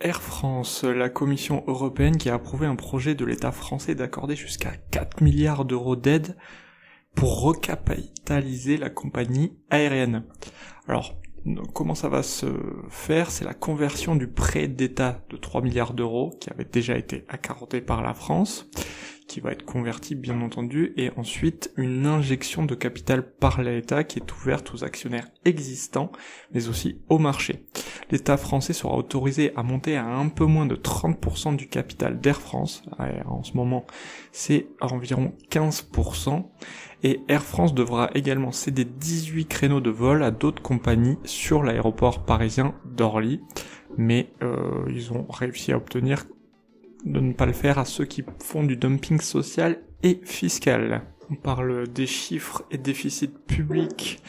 Air France, la Commission européenne qui a approuvé un projet de l'État français d'accorder jusqu'à 4 milliards d'euros d'aide pour recapitaliser la compagnie aérienne. Alors, comment ça va se faire? C'est la conversion du prêt d'État 3 milliards d'euros qui avait déjà été accordé par la France qui va être converti bien entendu, et ensuite une injection de capital par l'État qui est ouverte aux actionnaires existants, mais aussi au marché. L'État français sera autorisé à monter à un peu moins de 30% du capital d'Air France. En ce moment, c'est environ 15%. Et Air France devra également céder 18 créneaux de vol à d'autres compagnies sur l'aéroport parisien d'Orly. Mais euh, ils ont réussi à obtenir de ne pas le faire à ceux qui font du dumping social et fiscal. On parle des chiffres et déficits publics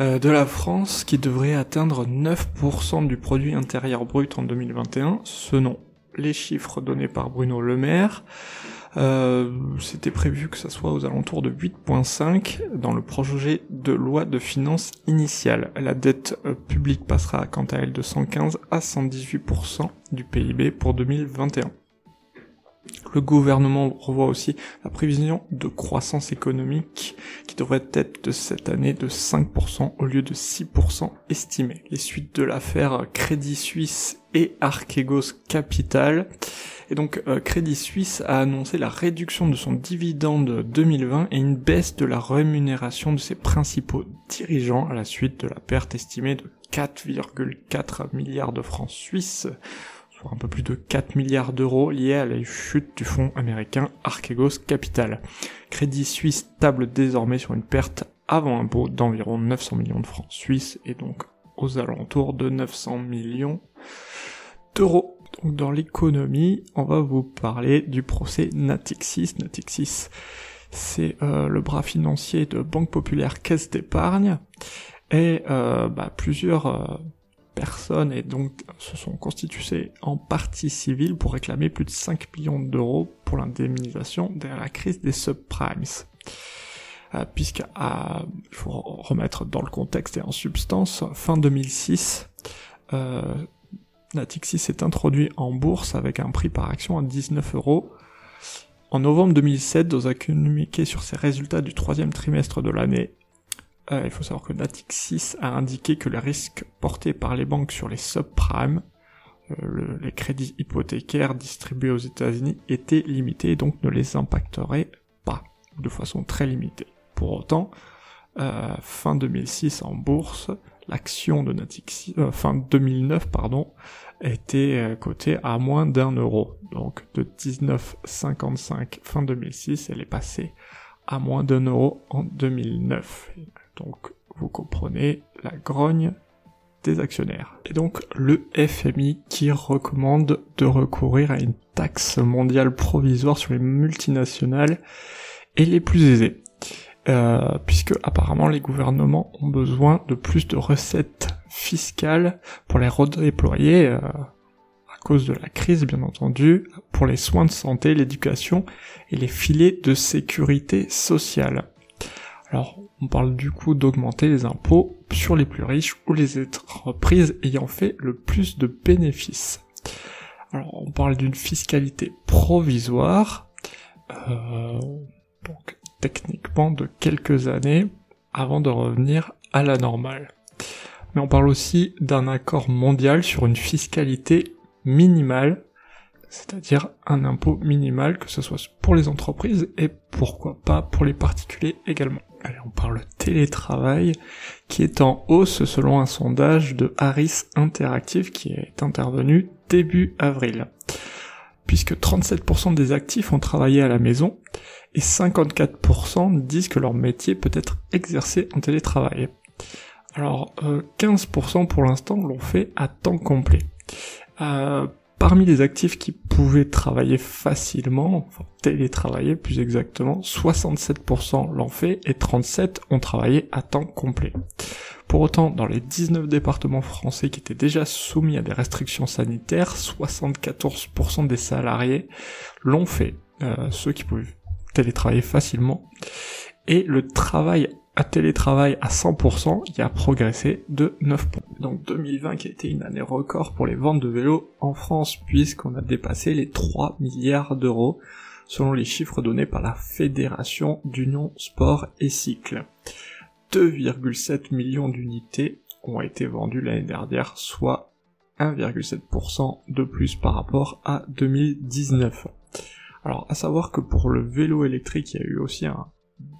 euh, de la France qui devrait atteindre 9% du produit intérieur brut en 2021, selon les chiffres donnés par Bruno Le Maire. Euh, c'était prévu que ça soit aux alentours de 8.5 dans le projet de loi de finances initiale. La dette euh, publique passera quant à elle de 115 à 118% du PIB pour 2021. Le gouvernement revoit aussi la prévision de croissance économique qui devrait être de cette année de 5% au lieu de 6% estimé. Les suites de l'affaire Crédit Suisse et Archegos Capital. Et donc euh, Crédit Suisse a annoncé la réduction de son dividende 2020 et une baisse de la rémunération de ses principaux dirigeants à la suite de la perte estimée de 4,4 milliards de francs suisses un peu plus de 4 milliards d'euros liés à la chute du fonds américain Archegos Capital. Crédit Suisse table désormais sur une perte avant impôt d'environ 900 millions de francs suisses et donc aux alentours de 900 millions d'euros. Donc dans l'économie, on va vous parler du procès Natixis. Natixis, c'est euh, le bras financier de Banque Populaire Caisse d'Épargne et euh, bah, plusieurs euh, personnes et donc se sont constituées en partie civile pour réclamer plus de 5 millions d'euros pour l'indemnisation de la crise des subprimes. Euh, puisque il faut remettre dans le contexte et en substance, fin 2006, euh, Natixis s'est introduit en bourse avec un prix par action à 19 euros. En novembre 2007, dans un communiqué sur ses résultats du troisième trimestre de l'année, il faut savoir que Natixis a indiqué que les risques portés par les banques sur les subprimes, euh, les crédits hypothécaires distribués aux États-Unis, étaient limités et donc ne les impacteraient pas, de façon très limitée. Pour autant, euh, fin 2006 en bourse, l'action de Natixis, fin 2009 pardon, était cotée à moins d'un euro. Donc de 19,55 fin 2006, elle est passée à moins d'un euro en 2009. Donc vous comprenez la grogne des actionnaires. Et donc le FMI qui recommande de recourir à une taxe mondiale provisoire sur les multinationales et les plus aisés. Euh, puisque apparemment les gouvernements ont besoin de plus de recettes fiscales pour les redéployer euh, à cause de la crise bien entendu, pour les soins de santé, l'éducation et les filets de sécurité sociale. Alors, on parle du coup d'augmenter les impôts sur les plus riches ou les entreprises ayant fait le plus de bénéfices. Alors, on parle d'une fiscalité provisoire, euh, donc techniquement de quelques années avant de revenir à la normale. Mais on parle aussi d'un accord mondial sur une fiscalité minimale c'est-à-dire un impôt minimal, que ce soit pour les entreprises et pourquoi pas pour les particuliers également. Allez, on parle télétravail, qui est en hausse selon un sondage de Harris Interactive qui est intervenu début avril. Puisque 37% des actifs ont travaillé à la maison et 54% disent que leur métier peut être exercé en télétravail. Alors 15% euh, pour l'instant l'ont fait à temps complet. Euh, parmi les actifs qui pouvaient travailler facilement, enfin télétravailler plus exactement, 67% l'ont fait et 37% ont travaillé à temps complet. Pour autant, dans les 19 départements français qui étaient déjà soumis à des restrictions sanitaires, 74% des salariés l'ont fait, euh, ceux qui pouvaient télétravailler facilement. Et le travail à télétravail à 100%, il a progressé de 9 points. Donc 2020 qui a été une année record pour les ventes de vélos en France puisqu'on a dépassé les 3 milliards d'euros selon les chiffres donnés par la Fédération d'Union Sport et Cycle. 2,7 millions d'unités ont été vendues l'année dernière, soit 1,7% de plus par rapport à 2019. Alors, à savoir que pour le vélo électrique, il y a eu aussi un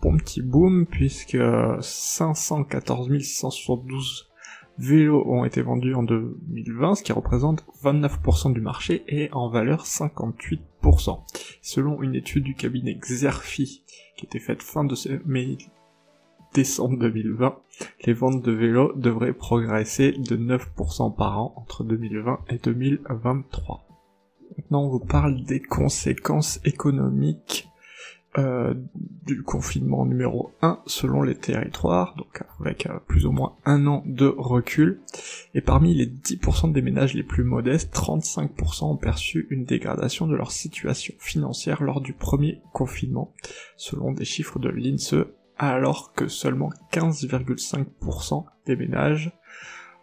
bon petit boom, puisque 514 672 vélos ont été vendus en 2020, ce qui représente 29% du marché et en valeur 58%. Selon une étude du cabinet Xerfi, qui était faite fin de mai décembre 2020, les ventes de vélos devraient progresser de 9% par an entre 2020 et 2023. Maintenant, on vous parle des conséquences économiques euh, du confinement numéro 1 selon les territoires, donc avec euh, plus ou moins un an de recul. Et parmi les 10% des ménages les plus modestes, 35% ont perçu une dégradation de leur situation financière lors du premier confinement, selon des chiffres de l'INSEE alors que seulement 15,5% des ménages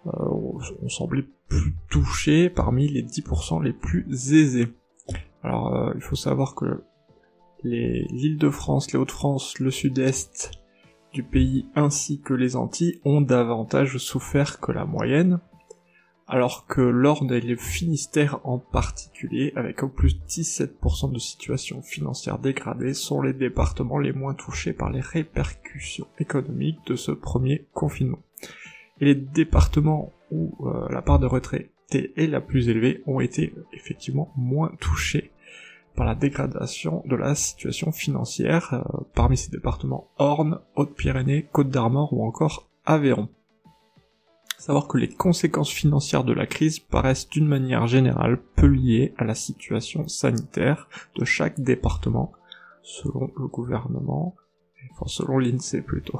euh, ont semblé plus touchés parmi les 10% les plus aisés. Alors euh, il faut savoir que l'île de France, les Hauts-de-France, le sud-est du pays ainsi que les Antilles ont davantage souffert que la moyenne, alors que l'Orne et le Finistère en particulier, avec au plus 17% de situation financière dégradée, sont les départements les moins touchés par les répercussions économiques de ce premier confinement. Et les départements où euh, la part de retraité est la plus élevée ont été effectivement moins touchés par la dégradation de la situation financière, euh, parmi ces départements Orne, Haute-Pyrénées, Côte d'Armor ou encore Aveyron savoir que les conséquences financières de la crise paraissent d'une manière générale peu liées à la situation sanitaire de chaque département, selon le gouvernement, enfin selon l'INSEE plutôt.